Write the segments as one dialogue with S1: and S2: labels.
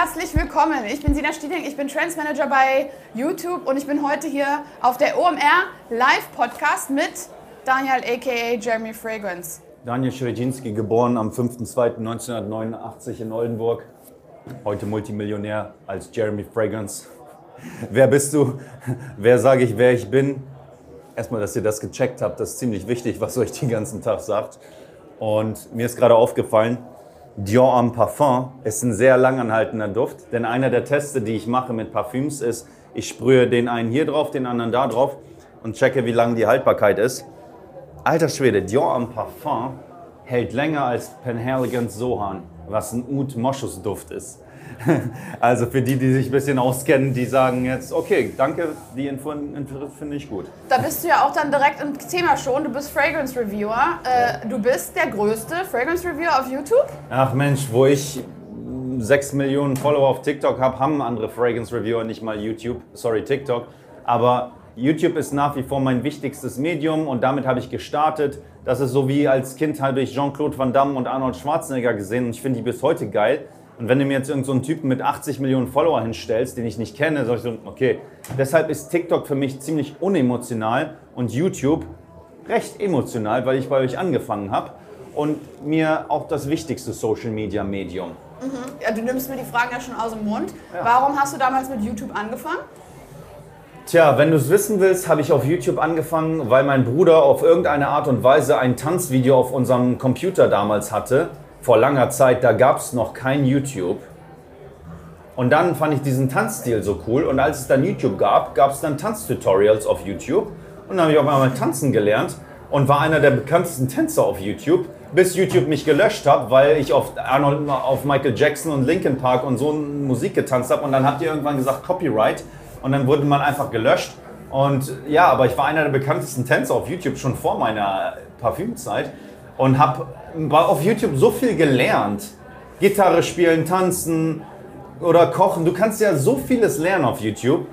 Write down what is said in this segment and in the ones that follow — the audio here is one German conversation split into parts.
S1: herzlich willkommen. Ich bin Sina Stieding, ich bin Trendsmanager bei YouTube und ich bin heute hier auf der OMR Live Podcast mit Daniel aka Jeremy Fragrance.
S2: Daniel Schredzinski, geboren am 5.2.1989 in Oldenburg. Heute Multimillionär als Jeremy Fragrance. Wer bist du? Wer sage ich, wer ich bin? Erstmal, dass ihr das gecheckt habt, das ist ziemlich wichtig, was euch den ganzen Tag sagt. Und mir ist gerade aufgefallen, Dior Homme Parfum ist ein sehr langanhaltender Duft, denn einer der Teste, die ich mache mit Parfüms, ist, ich sprühe den einen hier drauf, den anderen da drauf und checke, wie lang die Haltbarkeit ist. Alter Schwede, Dior Homme Parfum hält länger als Penhaligon's Sohan, was ein Oud Moschus Duft ist. Also für die, die sich ein bisschen auskennen, die sagen jetzt, okay, danke, die Info finde ich gut.
S1: Da bist du ja auch dann direkt im Thema schon. Du bist Fragrance Reviewer. Äh, du bist der größte Fragrance Reviewer auf YouTube.
S2: Ach Mensch, wo ich 6 Millionen Follower auf TikTok habe, haben andere Fragrance Reviewer, nicht mal YouTube, sorry TikTok. Aber YouTube ist nach wie vor mein wichtigstes Medium und damit habe ich gestartet. Das ist so wie als Kind habe ich Jean-Claude Van Damme und Arnold Schwarzenegger gesehen und ich finde die bis heute geil. Und wenn du mir jetzt irgendeinen so Typen mit 80 Millionen Follower hinstellst, den ich nicht kenne, sag ich so, okay. Deshalb ist TikTok für mich ziemlich unemotional und YouTube recht emotional, weil ich bei euch angefangen habe und mir auch das wichtigste Social Media Medium.
S1: Mhm. Ja, du nimmst mir die Fragen ja schon aus dem Mund. Ja. Warum hast du damals mit YouTube angefangen?
S2: Tja, wenn du es wissen willst, habe ich auf YouTube angefangen, weil mein Bruder auf irgendeine Art und Weise ein Tanzvideo auf unserem Computer damals hatte vor langer Zeit, da gab es noch kein YouTube. Und dann fand ich diesen Tanzstil so cool. Und als es dann YouTube gab, gab es dann Tanztutorials auf YouTube. Und dann habe ich auf einmal tanzen gelernt und war einer der bekanntesten Tänzer auf YouTube, bis YouTube mich gelöscht hat, weil ich auf, Arnold, auf Michael Jackson und Linkin Park und so Musik getanzt habe. Und dann habt ihr irgendwann gesagt Copyright. Und dann wurde man einfach gelöscht. Und ja, aber ich war einer der bekanntesten Tänzer auf YouTube schon vor meiner Parfümzeit und habe auf YouTube so viel gelernt. Gitarre spielen, tanzen oder kochen. Du kannst ja so vieles lernen auf YouTube.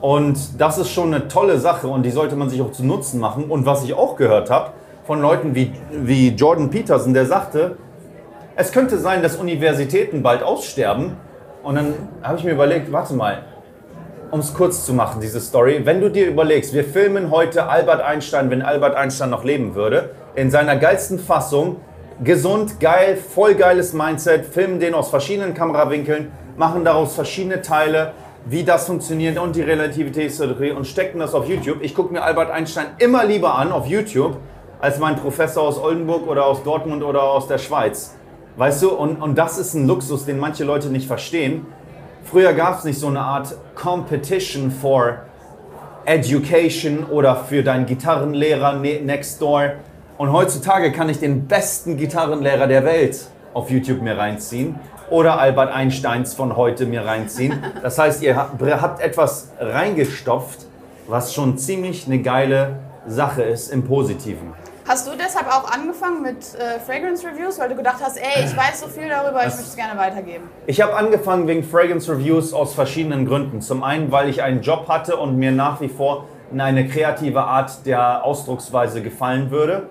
S2: Und das ist schon eine tolle Sache und die sollte man sich auch zu Nutzen machen. Und was ich auch gehört habe von Leuten wie, wie Jordan Peterson, der sagte, es könnte sein, dass Universitäten bald aussterben. Und dann habe ich mir überlegt, warte mal, um es kurz zu machen, diese Story, wenn du dir überlegst, wir filmen heute Albert Einstein, wenn Albert Einstein noch leben würde, in seiner geilsten Fassung, gesund, geil, voll geiles Mindset, filmen den aus verschiedenen Kamerawinkeln, machen daraus verschiedene Teile, wie das funktioniert und die Relativitätstheorie und stecken das auf YouTube. Ich gucke mir Albert Einstein immer lieber an auf YouTube als mein Professor aus Oldenburg oder aus Dortmund oder aus der Schweiz. Weißt du, und, und das ist ein Luxus, den manche Leute nicht verstehen. Früher gab es nicht so eine Art Competition for Education oder für deinen Gitarrenlehrer ne-, next door. Und heutzutage kann ich den besten Gitarrenlehrer der Welt auf YouTube mir reinziehen oder Albert Einsteins von heute mir reinziehen. Das heißt, ihr habt etwas reingestopft, was schon ziemlich eine geile Sache ist im Positiven.
S1: Hast du deshalb auch angefangen mit äh, Fragrance Reviews, weil du gedacht hast, ey, ich weiß so viel darüber, ich möchte es gerne weitergeben?
S2: Ich habe angefangen wegen Fragrance Reviews aus verschiedenen Gründen. Zum einen, weil ich einen Job hatte und mir nach wie vor eine kreative Art der Ausdrucksweise gefallen würde.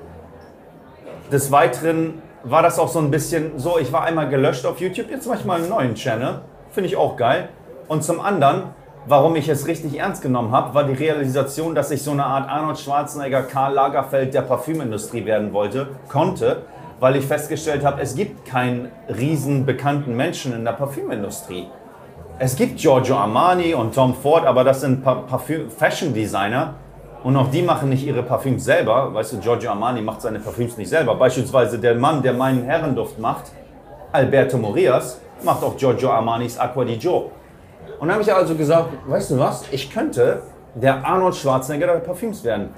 S2: Des Weiteren war das auch so ein bisschen so, ich war einmal gelöscht auf YouTube, jetzt mache ich mal einen neuen Channel. Finde ich auch geil. Und zum anderen, Warum ich es richtig ernst genommen habe, war die Realisation, dass ich so eine Art Arnold Schwarzenegger, Karl Lagerfeld der Parfümindustrie werden wollte, konnte, weil ich festgestellt habe, es gibt keinen riesen bekannten Menschen in der Parfümindustrie. Es gibt Giorgio Armani und Tom Ford, aber das sind Parfüm Fashion Designer und auch die machen nicht ihre Parfüms selber. Weißt du, Giorgio Armani macht seine Parfüms nicht selber. Beispielsweise der Mann, der meinen Herrenduft macht, Alberto Morias, macht auch Giorgio Armanis Acqua di Gio. Und dann habe ich also gesagt, weißt du was, ich könnte der Arnold Schwarzenegger der Parfüms werden.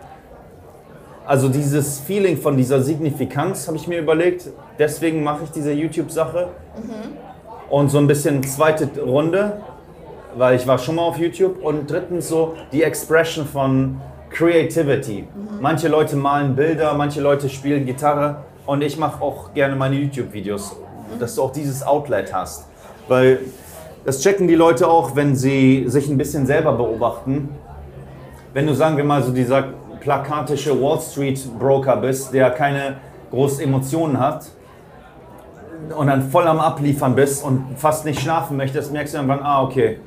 S2: Also dieses Feeling von dieser Signifikanz habe ich mir überlegt, deswegen mache ich diese YouTube-Sache. Mhm. Und so ein bisschen zweite Runde, weil ich war schon mal auf YouTube. Und drittens so die Expression von Creativity. Mhm. Manche Leute malen Bilder, manche Leute spielen Gitarre. Und ich mache auch gerne meine YouTube-Videos, mhm. dass du auch dieses Outlet hast. Weil das checken die Leute auch, wenn sie sich ein bisschen selber beobachten. Wenn du, sagen wir mal, so dieser plakatische Wall Street Broker bist, der keine großen Emotionen hat, und dann voll am Abliefern bist und fast nicht schlafen möchtest, merkst du irgendwann, ah, okay.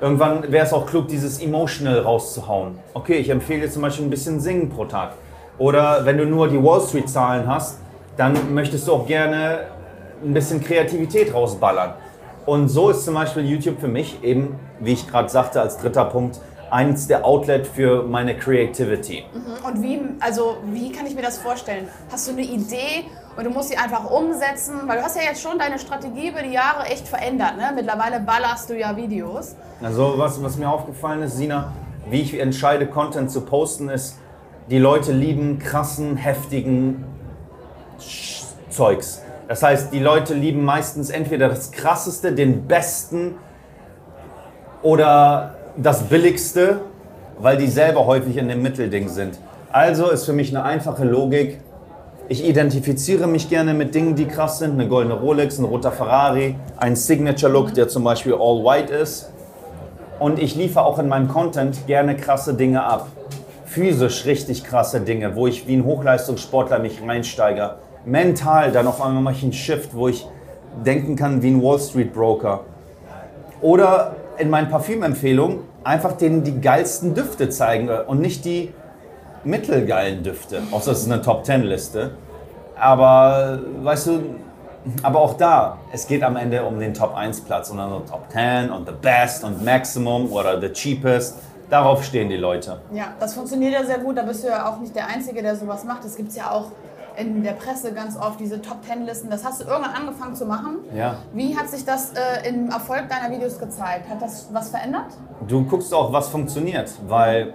S2: Irgendwann wäre es auch klug, dieses Emotional rauszuhauen. Okay, ich empfehle dir zum Beispiel ein bisschen Singen pro Tag. Oder wenn du nur die Wall Street-Zahlen hast, dann möchtest du auch gerne ein bisschen Kreativität rausballern. Und so ist zum Beispiel YouTube für mich eben, wie ich gerade sagte, als dritter Punkt, eins der Outlet für meine Creativity.
S1: Mhm. Und wie, also wie kann ich mir das vorstellen? Hast du eine Idee und du musst sie einfach umsetzen? Weil du hast ja jetzt schon deine Strategie über die Jahre echt verändert. Ne? Mittlerweile ballerst du ja Videos.
S2: Also was, was mir aufgefallen ist, Sina, wie ich entscheide, Content zu posten, ist, die Leute lieben krassen, heftigen Zeugs. Das heißt, die Leute lieben meistens entweder das krasseste, den besten oder das billigste, weil die selber häufig in dem Mittelding sind. Also ist für mich eine einfache Logik. Ich identifiziere mich gerne mit Dingen, die krass sind. Eine goldene Rolex, ein roter Ferrari, ein Signature-Look, der zum Beispiel all white ist. Und ich liefere auch in meinem Content gerne krasse Dinge ab. Physisch richtig krasse Dinge, wo ich wie ein Hochleistungssportler mich reinsteige mental dann auf einmal mache ich einen Shift, wo ich denken kann wie ein Wall Street Broker. Oder in meinen Parfümempfehlungen einfach denen die geilsten Düfte zeigen und nicht die mittelgeilen Düfte. Außer es ist eine Top Ten Liste. Aber weißt du, aber auch da, es geht am Ende um den Top 1 Platz und dann Top 10 und the best und maximum oder the cheapest. Darauf stehen die Leute.
S1: Ja, das funktioniert ja sehr gut. Da bist du ja auch nicht der Einzige, der sowas macht. Es gibt ja auch in der Presse ganz oft, diese Top Ten Listen. Das hast du irgendwann angefangen zu machen.
S2: Ja.
S1: Wie hat sich das äh, im Erfolg deiner Videos gezeigt? Hat das was verändert?
S2: Du guckst auch, was funktioniert, weil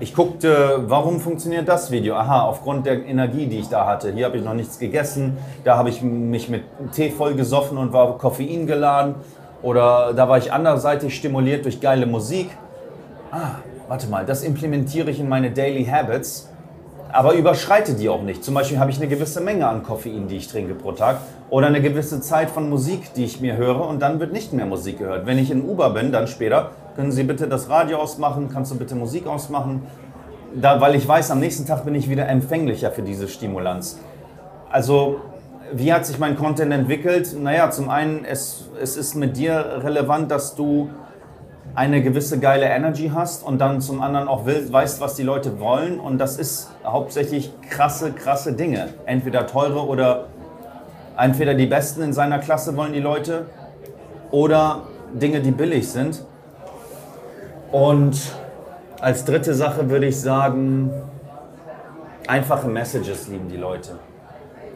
S2: ich guckte, warum funktioniert das Video? Aha, aufgrund der Energie, die ich da hatte. Hier habe ich noch nichts gegessen, da habe ich mich mit Tee voll gesoffen und war Koffein geladen. Oder da war ich anderseitig stimuliert durch geile Musik. Ah, warte mal, das implementiere ich in meine Daily Habits aber überschreite die auch nicht. Zum Beispiel habe ich eine gewisse Menge an Koffein, die ich trinke pro Tag oder eine gewisse Zeit von Musik, die ich mir höre und dann wird nicht mehr Musik gehört. Wenn ich in Uber bin, dann später, können Sie bitte das Radio ausmachen, kannst du bitte Musik ausmachen, da, weil ich weiß, am nächsten Tag bin ich wieder empfänglicher für diese Stimulanz. Also, wie hat sich mein Content entwickelt? Naja, zum einen, es, es ist mit dir relevant, dass du eine gewisse geile Energy hast und dann zum anderen auch will, weißt, was die Leute wollen. Und das ist hauptsächlich krasse, krasse Dinge. Entweder teure oder entweder die besten in seiner Klasse wollen die Leute oder Dinge, die billig sind. Und als dritte Sache würde ich sagen, einfache Messages lieben die Leute.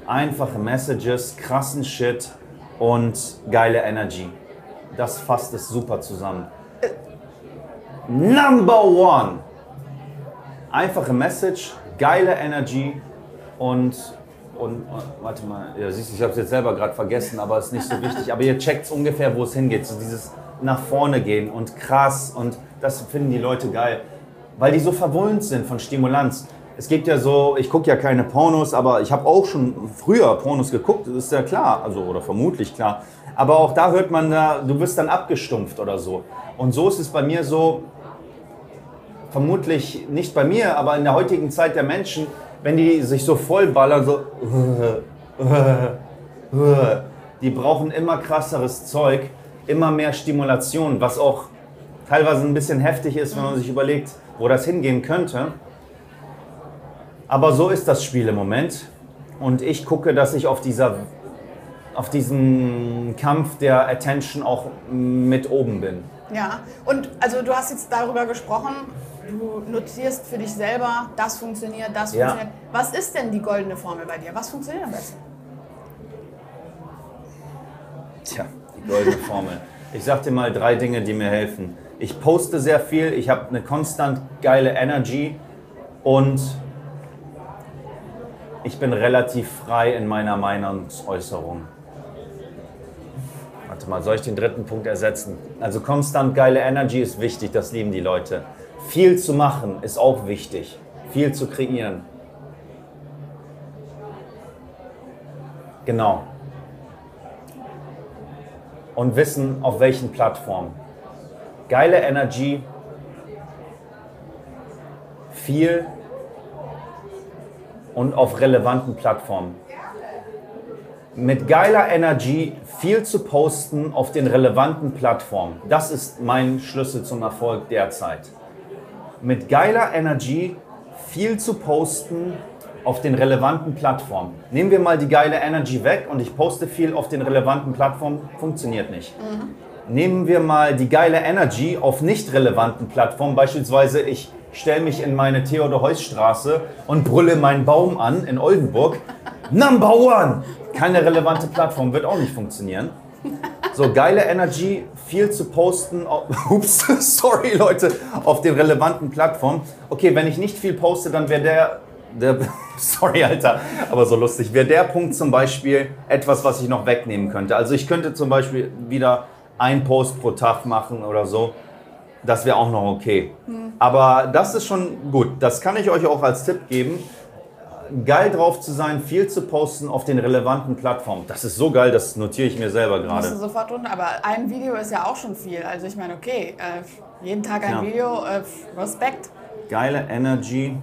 S2: Einfache Messages, krassen Shit und geile Energy. Das fasst es super zusammen. Number one. Einfache Message, geile Energy und, und, warte mal, ja, siehst du, ich habe es jetzt selber gerade vergessen, aber ist nicht so wichtig. Aber ihr checkt ungefähr, wo es hingeht. So dieses nach vorne gehen und krass und das finden die Leute geil, weil die so verwöhnt sind von Stimulanz. Es gibt ja so, ich gucke ja keine Pornos, aber ich habe auch schon früher Pornos geguckt, das ist ja klar, also oder vermutlich klar. Aber auch da hört man, da, du wirst dann abgestumpft oder so. Und so ist es bei mir so, vermutlich nicht bei mir, aber in der heutigen Zeit der Menschen, wenn die sich so vollballern, so, die brauchen immer krasseres Zeug, immer mehr Stimulation, was auch teilweise ein bisschen heftig ist, wenn man sich überlegt, wo das hingehen könnte. Aber so ist das Spiel im Moment. Und ich gucke, dass ich auf, dieser, auf diesem Kampf der Attention auch mit oben bin.
S1: Ja, und also du hast jetzt darüber gesprochen, du notierst für dich selber, das funktioniert, das ja. funktioniert. Was ist denn die goldene Formel bei dir? Was funktioniert am besten?
S2: Tja, die goldene Formel. Ich sag dir mal drei Dinge, die mir helfen. Ich poste sehr viel, ich habe eine konstant geile Energy und ich bin relativ frei in meiner Meinungsäußerung. Warte mal, soll ich den dritten Punkt ersetzen? Also konstant geile Energy ist wichtig, das lieben die Leute. Viel zu machen ist auch wichtig. Viel zu kreieren. Genau. Und wissen, auf welchen Plattformen. Geile Energy, viel und auf relevanten Plattformen. mit geiler Energy viel zu posten auf den relevanten Plattformen. Das ist mein Schlüssel zum Erfolg derzeit. Mit geiler Energy viel zu posten auf den relevanten Plattformen. Nehmen wir mal die geile Energy weg und ich poste viel auf den relevanten Plattformen, funktioniert nicht. Mhm. Nehmen wir mal die geile Energy auf nicht relevanten Plattformen, beispielsweise ich stelle mich in meine Theodor-Heuss-Straße und brülle meinen Baum an in Oldenburg. Number one! Keine relevante Plattform, wird auch nicht funktionieren. So, geile Energy, viel zu posten. Ups, sorry Leute, auf den relevanten Plattformen. Okay, wenn ich nicht viel poste, dann wäre der, der, sorry Alter, aber so lustig, wäre der Punkt zum Beispiel etwas, was ich noch wegnehmen könnte. Also ich könnte zum Beispiel wieder ein Post pro Tag machen oder so. Das wäre auch noch okay. Mhm. Aber das ist schon gut. Das kann ich euch auch als Tipp geben geil drauf zu sein, viel zu posten auf den relevanten Plattformen. Das ist so geil, das notiere ich mir selber gerade.
S1: Musst du sofort runter, aber ein Video ist ja auch schon viel. Also ich meine, okay, äh, jeden Tag ein ja. Video, äh, Respekt.
S2: Geile Energy,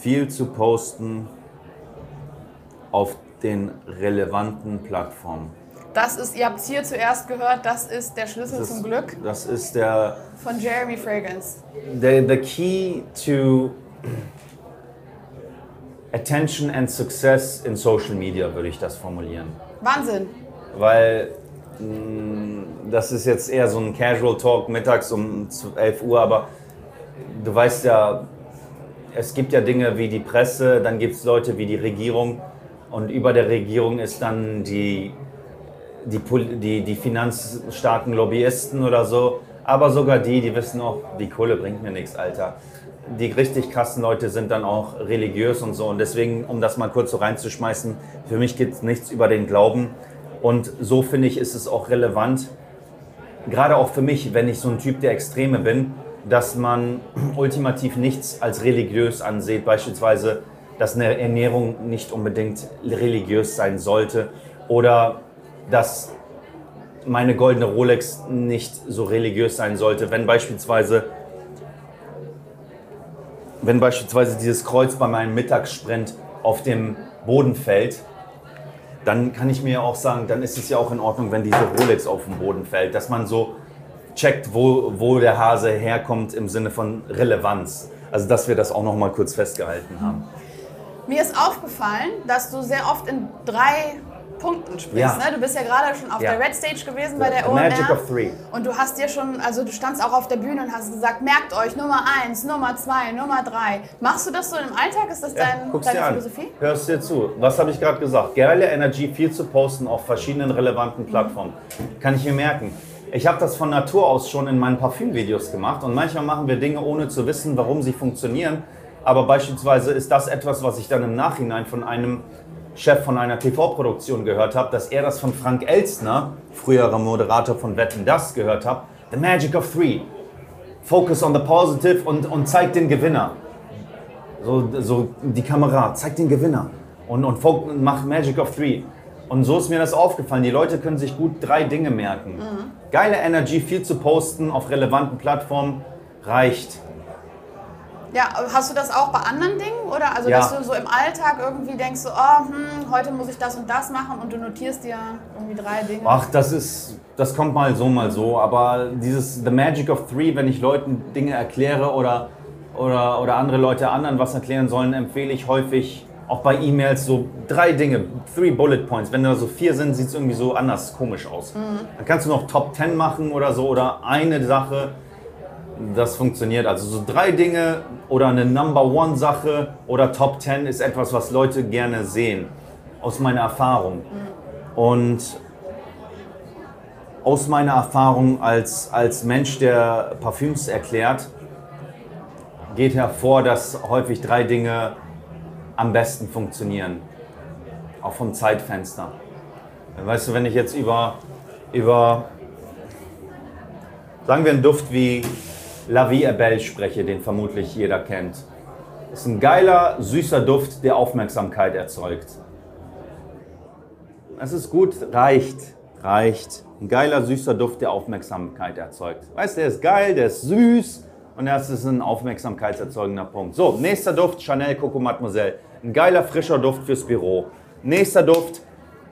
S2: viel zu posten auf den relevanten Plattformen.
S1: Das ist, ihr habt es hier zuerst gehört, das ist der Schlüssel
S2: ist,
S1: zum Glück.
S2: Das ist der.
S1: Von Jeremy Fragrance.
S2: The, the key to Attention and Success in Social Media, würde ich das formulieren.
S1: Wahnsinn.
S2: Weil mh, mm, das ist jetzt eher so ein Casual Talk mittags um 11 Uhr, aber du weißt ja, es gibt ja Dinge wie die Presse, dann gibt es Leute wie die Regierung und über der Regierung ist dann die, die, die, die finanzstarken Lobbyisten oder so, aber sogar die, die wissen auch, die Kohle bringt mir nichts, Alter die richtig krassen Leute sind dann auch religiös und so. Und deswegen, um das mal kurz so reinzuschmeißen, für mich geht es nichts über den Glauben. Und so finde ich, ist es auch relevant, gerade auch für mich, wenn ich so ein Typ der Extreme bin, dass man ultimativ nichts als religiös ansieht. Beispielsweise, dass eine Ernährung nicht unbedingt religiös sein sollte. Oder dass meine goldene Rolex nicht so religiös sein sollte. Wenn beispielsweise wenn beispielsweise dieses Kreuz bei meinem Mittagssprint auf dem Boden fällt, dann kann ich mir auch sagen, dann ist es ja auch in Ordnung, wenn diese Rolex auf dem Boden fällt, dass man so checkt, wo, wo der Hase herkommt im Sinne von Relevanz. Also dass wir das auch noch mal kurz festgehalten haben.
S1: Mir ist aufgefallen, dass du sehr oft in drei Punkten sprichst. Ja. Ne? Du bist ja gerade schon auf ja. der Red Stage gewesen bei der OMR.
S2: Magic of Three.
S1: Und du hast dir schon, also du standst auch auf der Bühne und hast gesagt, merkt euch Nummer eins, Nummer zwei, Nummer drei. Machst du das so im Alltag? Ist das dein, deine Philosophie?
S2: An. Hörst dir zu. Was habe ich gerade gesagt? Geile Energy, viel zu posten auf verschiedenen relevanten Plattformen. Mhm. Kann ich mir merken. Ich habe das von Natur aus schon in meinen Parfümvideos gemacht und manchmal machen wir Dinge ohne zu wissen, warum sie funktionieren. Aber beispielsweise ist das etwas, was ich dann im Nachhinein von einem Chef von einer TV-Produktion gehört habe, dass er das von Frank Elstner, früherer Moderator von Wetten Das, gehört hat. The Magic of Three. Focus on the positive und, und zeigt den Gewinner. So, so die Kamera, zeigt den Gewinner. Und, und macht Magic of Three. Und so ist mir das aufgefallen. Die Leute können sich gut drei Dinge merken. Mhm. Geile Energy, viel zu posten auf relevanten Plattformen reicht.
S1: Ja, hast du das auch bei anderen Dingen? Oder also, ja. dass du so im Alltag irgendwie denkst, so, oh, hm, heute muss ich das und das machen und du notierst dir irgendwie drei Dinge?
S2: Ach, das ist, das kommt mal so, mal so. Aber dieses The Magic of Three, wenn ich Leuten Dinge erkläre oder, oder, oder andere Leute anderen was erklären sollen, empfehle ich häufig auch bei E-Mails so drei Dinge, three Bullet Points. Wenn da so vier sind, sieht es irgendwie so anders komisch aus. Mhm. Dann kannst du noch Top 10 machen oder so oder eine Sache das funktioniert. Also so drei Dinge oder eine Number One Sache oder Top Ten ist etwas, was Leute gerne sehen, aus meiner Erfahrung. Und aus meiner Erfahrung als, als Mensch, der Parfüms erklärt, geht hervor, dass häufig drei Dinge am besten funktionieren. Auch vom Zeitfenster. Weißt du, wenn ich jetzt über, über sagen wir einen Duft wie La Vie est Belle spreche, den vermutlich jeder kennt. Ist ein geiler, süßer Duft, der Aufmerksamkeit erzeugt. Es ist gut, reicht, reicht. Ein geiler, süßer Duft, der Aufmerksamkeit erzeugt. Weißt du, der ist geil, der ist süß und das ist ein aufmerksamkeitserzeugender Punkt. So, nächster Duft, Chanel Coco Mademoiselle. Ein geiler, frischer Duft fürs Büro. Nächster Duft,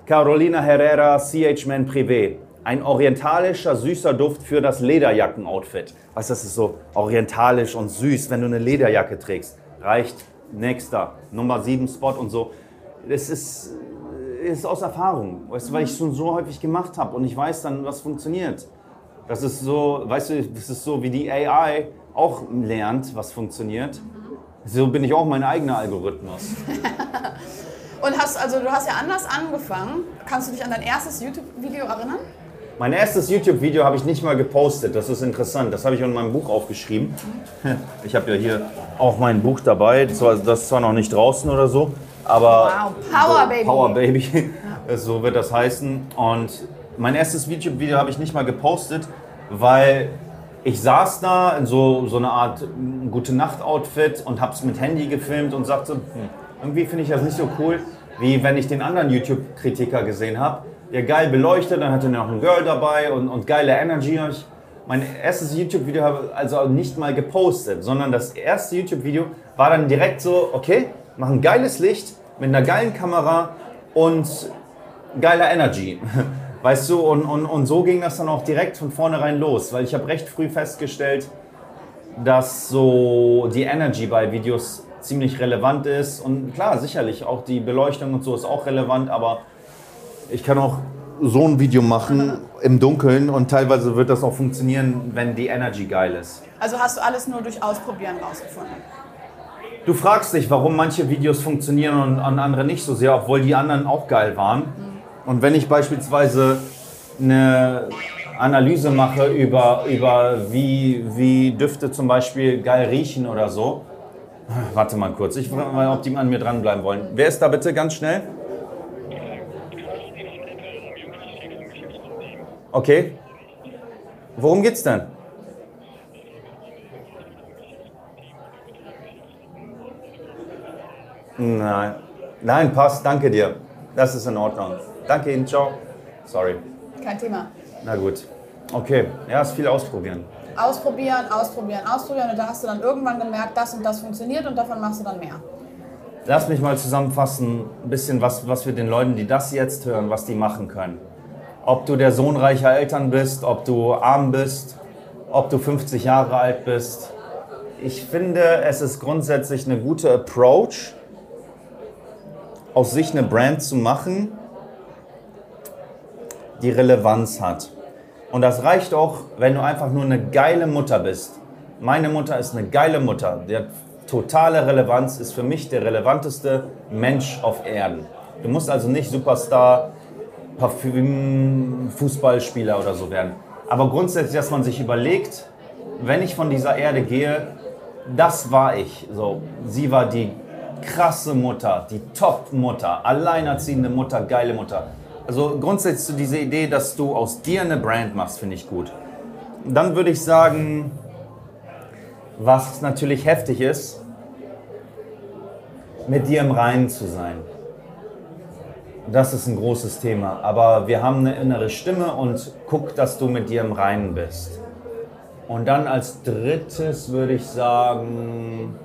S2: Carolina Herrera CH Man Privé. Ein orientalischer, süßer Duft für das Lederjacken-Outfit. Weißt du, das ist so orientalisch und süß, wenn du eine Lederjacke trägst. Reicht. Nächster, Nummer 7 Spot und so. Das ist, ist aus Erfahrung, weißt du, weil ich es schon so häufig gemacht habe und ich weiß dann, was funktioniert. Das ist so, weißt du, das ist so wie die AI auch lernt, was funktioniert. So bin ich auch mein eigener Algorithmus.
S1: Und hast also du hast ja anders angefangen. Kannst du dich an dein erstes YouTube-Video erinnern?
S2: Mein erstes YouTube-Video habe ich nicht mal gepostet. Das ist interessant. Das habe ich in meinem Buch aufgeschrieben. Ich habe ja hier auch mein Buch dabei. Das ist zwar noch nicht draußen oder so, aber
S1: Wow, Power
S2: so,
S1: Baby.
S2: Power Baby, so wird das heißen. Und mein erstes YouTube-Video habe ich nicht mal gepostet, weil ich saß da in so, so eine Art mm, gute Nacht-Outfit und habe es mit Handy gefilmt und sagte, hm, irgendwie finde ich das nicht so cool, wie wenn ich den anderen YouTube-Kritiker gesehen habe. Der geil beleuchtet, dann hatte er noch ein Girl dabei und, und geile Energy. Und ich, mein erstes YouTube-Video habe ich also nicht mal gepostet, sondern das erste YouTube-Video war dann direkt so, okay, mach ein geiles Licht mit einer geilen Kamera und geiler Energy. Weißt du, und, und, und so ging das dann auch direkt von vornherein los, weil ich habe recht früh festgestellt, dass so die Energy bei Videos ziemlich relevant ist. Und klar, sicherlich, auch die Beleuchtung und so ist auch relevant, aber ich kann auch so ein Video machen im Dunkeln und teilweise wird das auch funktionieren, wenn die Energy geil ist.
S1: Also hast du alles nur durch Ausprobieren rausgefunden.
S2: Du fragst dich, warum manche Videos funktionieren und an andere nicht so sehr, obwohl die anderen auch geil waren. Und wenn ich beispielsweise eine Analyse mache über, über wie, wie Düfte zum Beispiel geil riechen oder so. Warte mal kurz, ich frage mal, ob die an mir dranbleiben wollen. Wer ist da bitte ganz schnell? Okay. Worum geht's denn? Nein. Nein, passt, danke dir. Das ist in Ordnung. Danke Ihnen, ciao. Sorry.
S1: Kein Thema.
S2: Na gut. Okay, ja, ist viel ausprobieren.
S1: Ausprobieren, ausprobieren, ausprobieren. Und da hast du dann irgendwann gemerkt, das und das funktioniert und davon machst du dann mehr.
S2: Lass mich mal zusammenfassen, ein bisschen was, was wir den Leuten, die das jetzt hören, was die machen können. Ob du der Sohn reicher Eltern bist, ob du arm bist, ob du 50 Jahre alt bist. Ich finde, es ist grundsätzlich eine gute Approach, aus sich eine Brand zu machen, die Relevanz hat. Und das reicht auch, wenn du einfach nur eine geile Mutter bist. Meine Mutter ist eine geile Mutter. Die totale Relevanz, ist für mich der relevanteste Mensch auf Erden. Du musst also nicht Superstar, Parfüm, Fußballspieler oder so werden. Aber grundsätzlich, dass man sich überlegt, wenn ich von dieser Erde gehe, das war ich. So, sie war die krasse Mutter, die Top-Mutter, alleinerziehende Mutter, geile Mutter. Also grundsätzlich so diese Idee, dass du aus dir eine Brand machst, finde ich gut. Dann würde ich sagen, was natürlich heftig ist, mit dir im Reinen zu sein. Das ist ein großes Thema. Aber wir haben eine innere Stimme und guck, dass du mit dir im Reinen bist. Und dann als drittes würde ich sagen,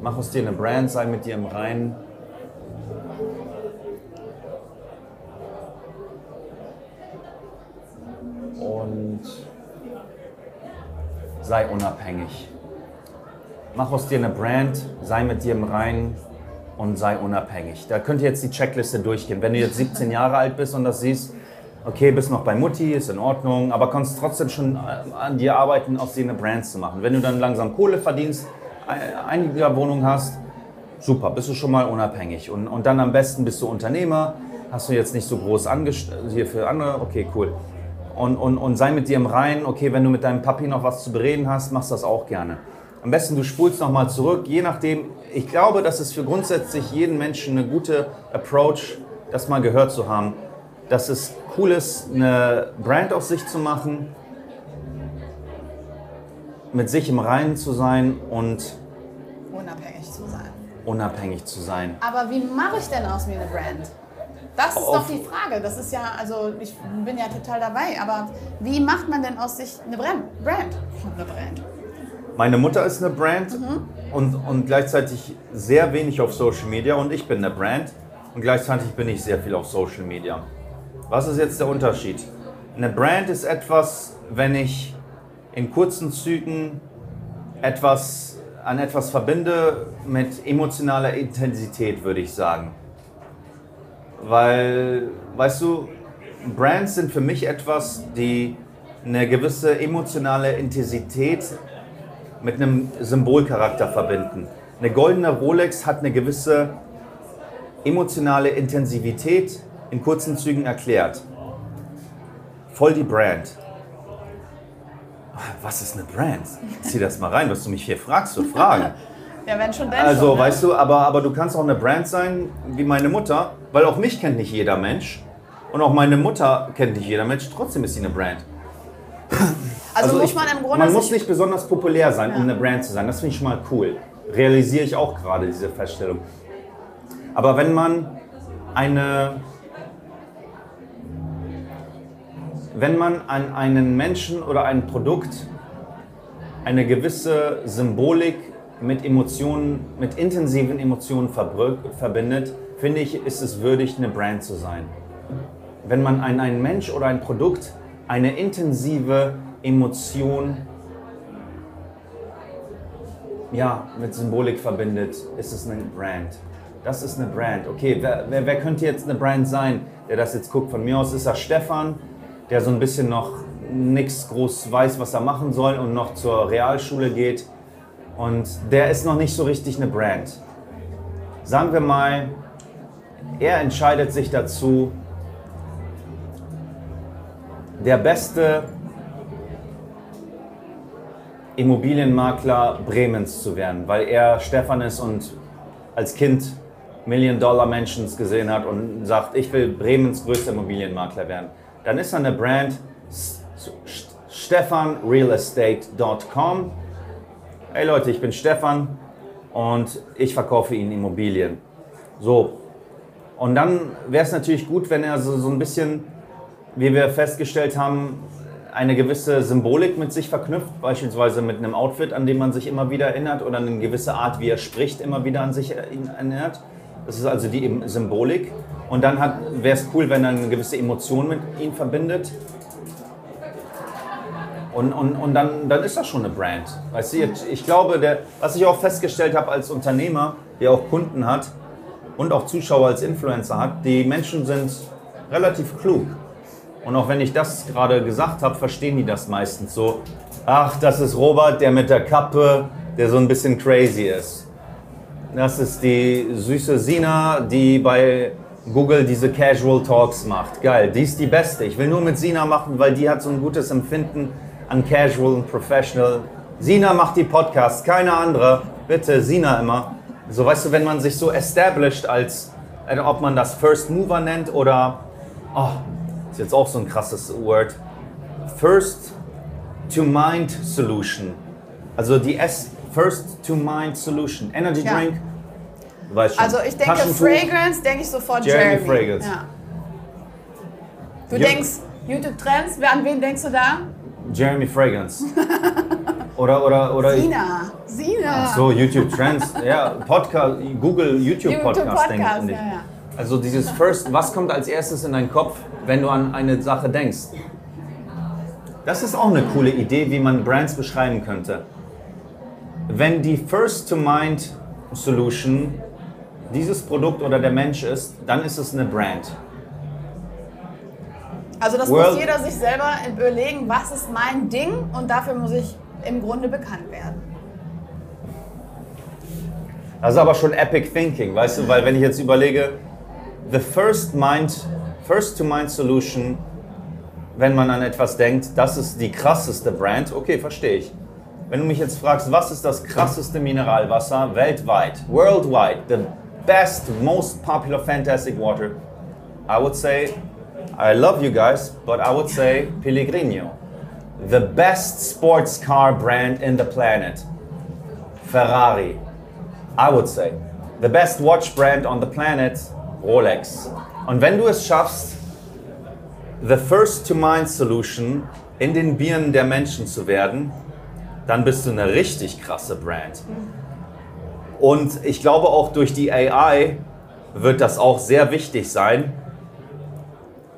S2: mach aus dir eine Brand, sei mit dir im Reinen. Und sei unabhängig. Mach aus dir eine Brand, sei mit dir im Reinen und sei unabhängig. Da könnt ihr jetzt die Checkliste durchgehen. Wenn du jetzt 17 Jahre alt bist und das siehst, okay, bist noch bei Mutti, ist in Ordnung, aber kannst trotzdem schon an dir arbeiten, aus dir eine Brand zu machen. Wenn du dann langsam Kohle verdienst, eine Wohnung hast, super, bist du schon mal unabhängig. Und, und dann am besten bist du Unternehmer, hast du jetzt nicht so groß angestellt, hier für andere, okay, cool. Und, und, und sei mit dir im Reinen, okay, wenn du mit deinem Papi noch was zu bereden hast, machst das auch gerne. Am besten du spulst nochmal zurück, je nachdem. Ich glaube, das ist für grundsätzlich jeden Menschen eine gute Approach, das mal gehört zu haben. Dass es cool ist, eine Brand aus sich zu machen, mit sich im Reinen zu sein und
S1: Unabhängig zu sein.
S2: unabhängig zu sein.
S1: Aber wie mache ich denn aus mir eine Brand? Das ist doch die Frage. Das ist ja, also ich bin ja total dabei, aber wie macht man denn aus sich eine Brand? Brand. Eine Brand.
S2: Meine Mutter ist eine Brand. und, und gleichzeitig sehr wenig auf Social Media und ich bin eine Brand und gleichzeitig bin ich sehr viel auf Social Media. Was ist jetzt der Unterschied? Eine Brand ist etwas, wenn ich in kurzen Zügen etwas an etwas verbinde mit emotionaler Intensität, würde ich sagen. Weil, weißt du, Brands sind für mich etwas, die eine gewisse emotionale Intensität mit einem Symbolcharakter verbinden. Eine goldene Rolex hat eine gewisse emotionale Intensivität in kurzen Zügen erklärt. Voll die Brand. Was ist eine Brand? Zieh das mal rein, was du mich hier fragst, so Fragen.
S1: Ja, wenn schon, denn
S2: Also,
S1: schon. ne?
S2: weißt du, aber, aber du kannst auch eine Brand sein, wie meine Mutter, weil auch mich kennt nicht jeder Mensch. Und auch meine Mutter kennt nicht jeder Mensch, trotzdem ist sie eine Brand.
S1: Also, muss
S2: ich-
S1: man im Grunde
S2: Man muss nicht besonders populär sein, um
S1: Ja.
S2: eine Brand zu sein. Das finde ich schon mal cool. Realisiere ich auch gerade, diese Feststellung. Aber wenn man eine. Wenn man an einen Menschen oder ein Produkt eine gewisse Symbolik mit Emotionen, mit intensiven Emotionen verbindet, finde ich, ist es würdig, eine Brand zu sein. Wenn man an einen Mensch oder ein Produkt eine intensive Emotion ja, mit Symbolik verbindet, ist es eine Brand. Das ist eine Brand. Okay, wer, wer, wer könnte jetzt eine Brand sein, der das jetzt guckt? Von mir aus ist das Stefan, der so ein bisschen noch nichts groß weiß, was er machen soll und noch zur Realschule geht. Und der ist noch nicht so richtig eine Brand. Sagen wir mal, er entscheidet sich dazu, der beste Immobilienmakler Bremens zu werden, weil er Stefan ist und als Kind Million-Dollar-Mentions gesehen hat und sagt, ich will Bremens größter Immobilienmakler werden. Dann ist er eine Brand stefanrealestate.com. Hey Leute, ich bin Stefan und ich verkaufe Ihnen Immobilien. So. Und dann wäre es natürlich gut, wenn er so, so ein bisschen, wie wir festgestellt haben, eine gewisse Symbolik mit sich verknüpft, beispielsweise mit einem Outfit, an dem man sich immer wieder erinnert oder eine gewisse Art, wie er spricht, immer wieder an sich erinnert. Das ist also die Symbolik. Und dann wäre es cool, wenn er eine gewisse Emotion mit ihm verbindet. Und, und, und dann, dann ist das schon eine Brand. Weißt du, ich glaube, der, was ich auch festgestellt habe als Unternehmer, der auch Kunden hat und auch Zuschauer als Influencer hat, die Menschen sind relativ klug. Und auch wenn ich das gerade gesagt habe, verstehen die das meistens so. Ach, das ist Robert, der mit der Kappe, der so ein bisschen crazy ist. Das ist die süße Sina, die bei Google diese Casual Talks macht. Geil, die ist die Beste. Ich will nur mit Sina machen, weil die hat so ein gutes Empfinden an Casual und Professional. Sina macht die Podcasts, keine andere. Bitte, Sina immer. So, weißt du, wenn man sich so established als, ob man das First Mover nennt oder, oh, ist jetzt auch so ein krasses Word. First to Mind Solution. Also die S First to Mind Solution. Energy
S1: Ja.
S2: Drink. Weißt schon.
S1: Also ich denke. Fragrance, denke ich sofort
S2: Jeremy
S1: Jeremy.
S2: Fragrance.
S1: Ja. Du
S2: Ja.
S1: denkst YouTube Trends, an wen denkst du da?
S2: Jeremy Fragrance. oder, oder, oder.
S1: Sina. Sina.
S2: Ach so, YouTube Trends. Ja, Podcast, Google YouTube
S1: YouTube
S2: Podcast, denke
S1: Podcast,
S2: ich.
S1: ja, ja.
S2: Also dieses First, was kommt als erstes in deinen Kopf, wenn du an eine Sache denkst? Das ist auch eine coole Idee, wie man Brands beschreiben könnte. Wenn die First to Mind Solution dieses Produkt oder der Mensch ist, dann ist es eine Brand.
S1: Also das
S2: World-
S1: muss jeder sich selber überlegen, was ist mein Ding und dafür muss ich im Grunde bekannt werden.
S2: Das ist aber schon Epic Thinking, weißt du, weil wenn ich jetzt überlege, the first mind, first to mind solution, wenn man an etwas denkt, das ist die krasseste Brand, okay, verstehe ich. Wenn du mich jetzt fragst, was ist das krasseste Mineralwasser weltweit, worldwide, the best, most popular fantastic water, I would say, I love you guys, but I would say Pellegrino. The best sports car brand in the planet, Ferrari. I would say. The best watch brand on the planet, Rolex. Und wenn du es schaffst, the first to mind solution in den Birnen der Menschen zu werden, dann bist du eine richtig krasse Brand. Und ich glaube auch durch die AI wird das auch sehr wichtig sein.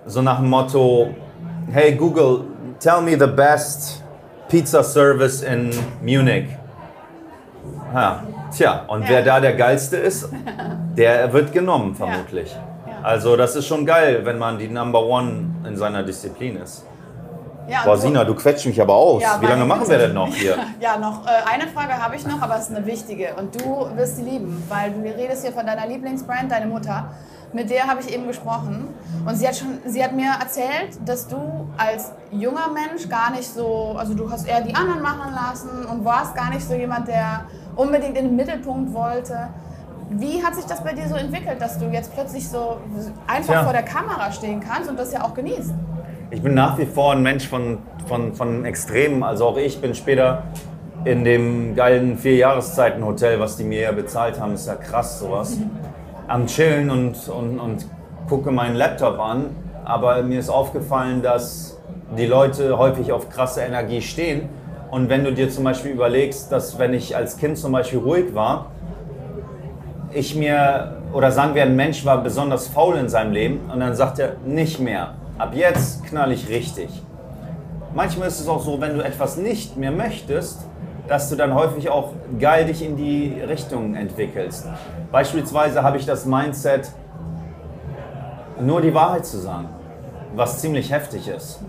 S2: So nach dem Motto, hey Google, tell me the best pizza service in Munich. Ja, tja, und wer da der geilste ist, der wird genommen vermutlich. Also das ist schon geil, wenn man die Number One in seiner Disziplin ist.
S1: Ja,
S2: Boah, Sina, du quetscht mich aber aus.
S1: Ja,
S2: Wie lange machen wir denn noch hier?
S1: Ja, noch äh, eine Frage habe ich noch, aber es ist eine wichtige. Und du wirst sie lieben, weil du redest hier von deiner Lieblingsbrand, deine Mutter. Mit der habe ich eben gesprochen. Und sie hat, schon, sie hat mir erzählt, dass du als junger Mensch gar nicht so, also du hast eher die anderen machen lassen und warst gar nicht so jemand, der unbedingt in den Mittelpunkt wollte. Wie hat sich das bei dir so entwickelt, dass du jetzt plötzlich so einfach
S2: Tja.
S1: vor der Kamera stehen kannst und das ja auch genießt?
S2: Ich bin nach wie vor ein Mensch von, von, von Extremen. Also auch ich bin später in dem geilen Vier-Jahreszeiten-Hotel, was die mir ja bezahlt haben, ist ja krass sowas, am Chillen und, und, und gucke meinen Laptop an. Aber mir ist aufgefallen, dass die Leute häufig auf krasse Energie stehen. Und wenn du dir zum Beispiel überlegst, dass wenn ich als Kind zum Beispiel ruhig war, ich mir, oder sagen wir, ein Mensch war besonders faul in seinem Leben und dann sagt er, nicht mehr. Ab jetzt knall ich richtig. Manchmal ist es auch so, wenn du etwas nicht mehr möchtest, dass du dann häufig auch geil dich in die Richtung entwickelst. Beispielsweise habe ich das Mindset, nur die Wahrheit zu sagen, was ziemlich heftig ist.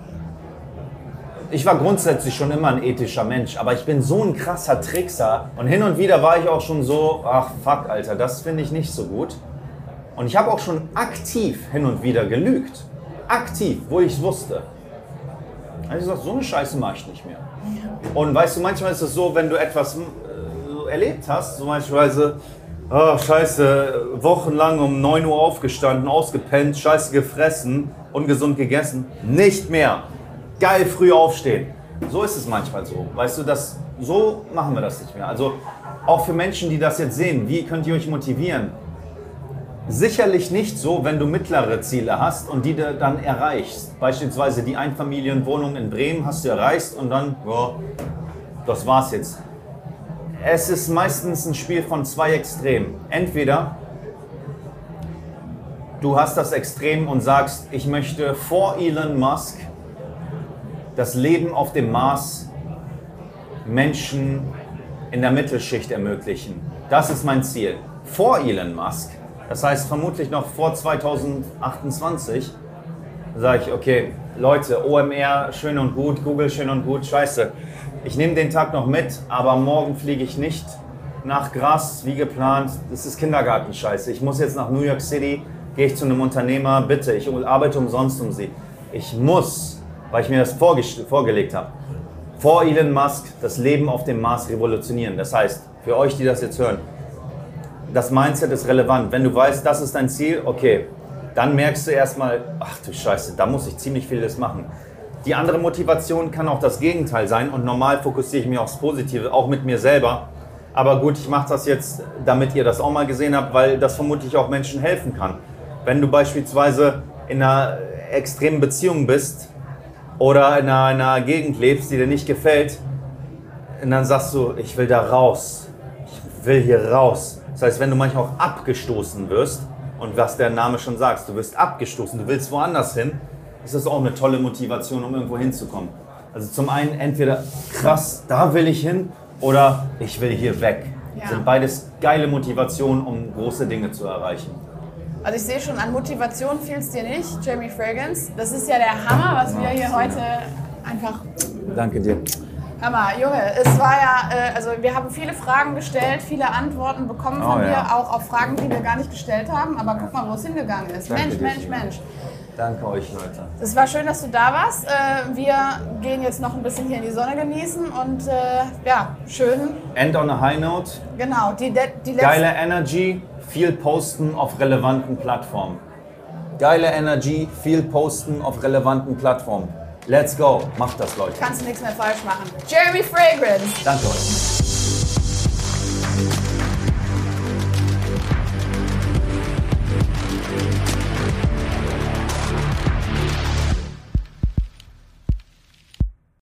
S2: Ich war grundsätzlich schon immer ein ethischer Mensch, aber ich bin so ein krasser Trickser und hin und wieder war ich auch schon so, ach fuck, Alter, das finde ich nicht so gut. Und ich habe auch schon aktiv hin und wieder gelügt. Aktiv, wo ich es wusste. Da habe ich gesagt, so eine Scheiße mache ich nicht mehr. Und weißt du, manchmal ist es so, wenn du etwas äh, erlebt hast, so beispielsweise, oh, scheiße, wochenlang um 9 Uhr aufgestanden, ausgepennt, scheiße gefressen, ungesund gegessen, nicht mehr. Geil früh aufstehen. So ist es manchmal so. Weißt du, das, so machen wir das nicht mehr. Also auch für Menschen, die das jetzt sehen, wie könnt ihr euch motivieren? Sicherlich nicht so, wenn du mittlere Ziele hast und die du dann erreichst. Beispielsweise die Einfamilienwohnung in Bremen hast du erreicht und dann, ja, das war's jetzt. Es ist meistens ein Spiel von zwei Extremen. Entweder du hast das Extrem und sagst, ich möchte vor Elon Musk das Leben auf dem Mars Menschen in der Mittelschicht ermöglichen. Das ist mein Ziel. Vor Elon Musk, das heißt vermutlich noch vor 2028, sage ich, okay, Leute, OMR schön und gut, Google schön und gut, scheiße. Ich nehme den Tag noch mit, aber morgen fliege ich nicht nach Gras wie geplant. Das ist Kindergartenscheiße. Ich muss jetzt nach New York City, gehe ich zu einem Unternehmer, bitte, ich arbeite umsonst um sie. Ich muss, weil ich mir das vorge- vorgelegt habe, vor Elon Musk das Leben auf dem Mars revolutionieren. Das heißt, für euch, die das jetzt hören, das Mindset ist relevant. Wenn du weißt, das ist dein Ziel, okay, dann merkst du erstmal, ach du Scheiße, da muss ich ziemlich vieles machen. Die andere Motivation kann auch das Gegenteil sein und normal fokussiere ich mich aufs Positive, auch mit mir selber. Aber gut, ich mache das jetzt, damit ihr das auch mal gesehen habt, weil das vermutlich auch Menschen helfen kann. Wenn du beispielsweise in einer extremen Beziehung bist oder in einer, in einer Gegend lebst, die dir nicht gefällt, und dann sagst du, ich will da raus. Ich will hier raus. Das heißt, wenn du manchmal auch abgestoßen wirst, und was der Name schon sagt, du wirst abgestoßen, du willst woanders hin, ist das auch eine tolle Motivation, um irgendwo hinzukommen. Also zum einen entweder krass, da will ich hin, oder ich will hier weg.
S1: Ja.
S2: Sind beides geile Motivationen, um große Dinge zu erreichen.
S1: Also ich sehe schon, an Motivation fehlt es dir nicht, Jamie Fragrance. Das ist ja der Hammer, was wir hier heute einfach
S2: Danke dir.
S1: Hammer, Junge, es war ja, äh, also wir haben viele Fragen gestellt, viele Antworten bekommen von
S2: Oh,
S1: dir,
S2: ja.
S1: auch auf Fragen, die wir gar nicht gestellt haben. Aber guck mal, wo es hingegangen ist.
S2: Danke
S1: Mensch, Mensch. Mensch.
S2: Danke euch, Leute.
S1: Es war schön, dass du da warst. Äh, wir gehen jetzt noch ein bisschen hier in die Sonne genießen und äh, ja, schön,
S2: End on a high note.
S1: genau, die, die, die letzte...
S2: Geile Energy, viel posten auf relevanten Plattformen. Geile Energy, viel posten auf relevanten Plattformen. Let's go. Macht das, Leute.
S1: Kannst du nichts mehr falsch machen. Jeremy Fragrance.
S2: Danke euch.